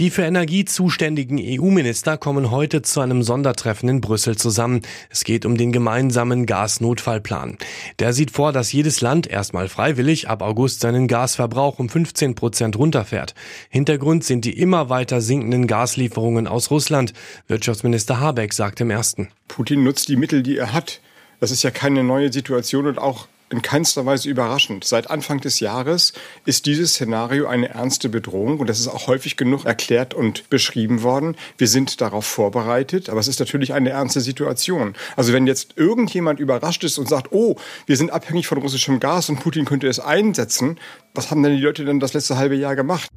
Die für Energie zuständigen EU-Minister kommen heute zu einem Sondertreffen in Brüssel zusammen. Es geht um den gemeinsamen Gasnotfallplan. Der sieht vor, dass jedes Land erstmal freiwillig ab August seinen Gasverbrauch um 15 Prozent runterfährt. Hintergrund sind die immer weiter sinkenden Gaslieferungen aus Russland. Wirtschaftsminister Habeck sagt im ersten. Putin nutzt die Mittel, die er hat. Das ist ja keine neue Situation und auch in keinster Weise überraschend. Seit Anfang des Jahres ist dieses Szenario eine ernste Bedrohung und das ist auch häufig genug erklärt und beschrieben worden. Wir sind darauf vorbereitet, aber es ist natürlich eine ernste Situation. Also wenn jetzt irgendjemand überrascht ist und sagt, oh, wir sind abhängig von russischem Gas und Putin könnte es einsetzen, was haben denn die Leute denn das letzte halbe Jahr gemacht?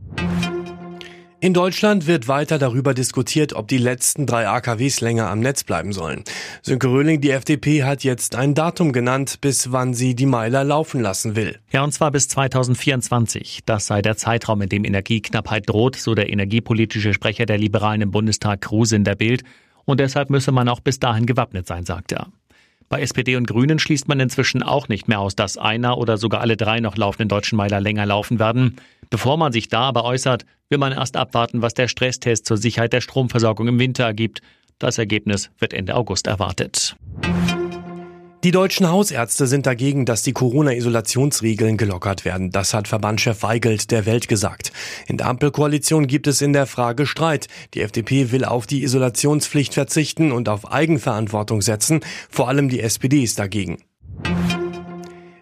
In Deutschland wird weiter darüber diskutiert, ob die letzten drei AKWs länger am Netz bleiben sollen. Sönke Röhling, die FDP, hat jetzt ein Datum genannt, bis wann sie die Meiler laufen lassen will. Ja, und zwar bis 2024. Das sei der Zeitraum, in dem Energieknappheit droht, so der energiepolitische Sprecher der Liberalen im Bundestag Kruse in der Bild. Und deshalb müsse man auch bis dahin gewappnet sein, sagt er. Bei SPD und Grünen schließt man inzwischen auch nicht mehr aus, dass einer oder sogar alle drei noch laufenden deutschen Meiler länger laufen werden. Bevor man sich da aber äußert, will man erst abwarten, was der Stresstest zur Sicherheit der Stromversorgung im Winter ergibt. Das Ergebnis wird Ende August erwartet. Die deutschen Hausärzte sind dagegen, dass die Corona-Isolationsregeln gelockert werden. Das hat Verbandchef Weigelt der Welt gesagt. In der Ampelkoalition gibt es in der Frage Streit. Die FDP will auf die Isolationspflicht verzichten und auf Eigenverantwortung setzen. Vor allem die SPD ist dagegen.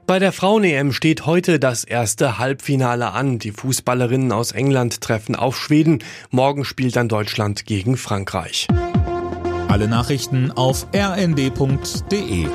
Bei der Frauen-EM steht heute das erste Halbfinale an. Die Fußballerinnen aus England treffen auf Schweden. Morgen spielt dann Deutschland gegen Frankreich. Alle Nachrichten auf rnd.de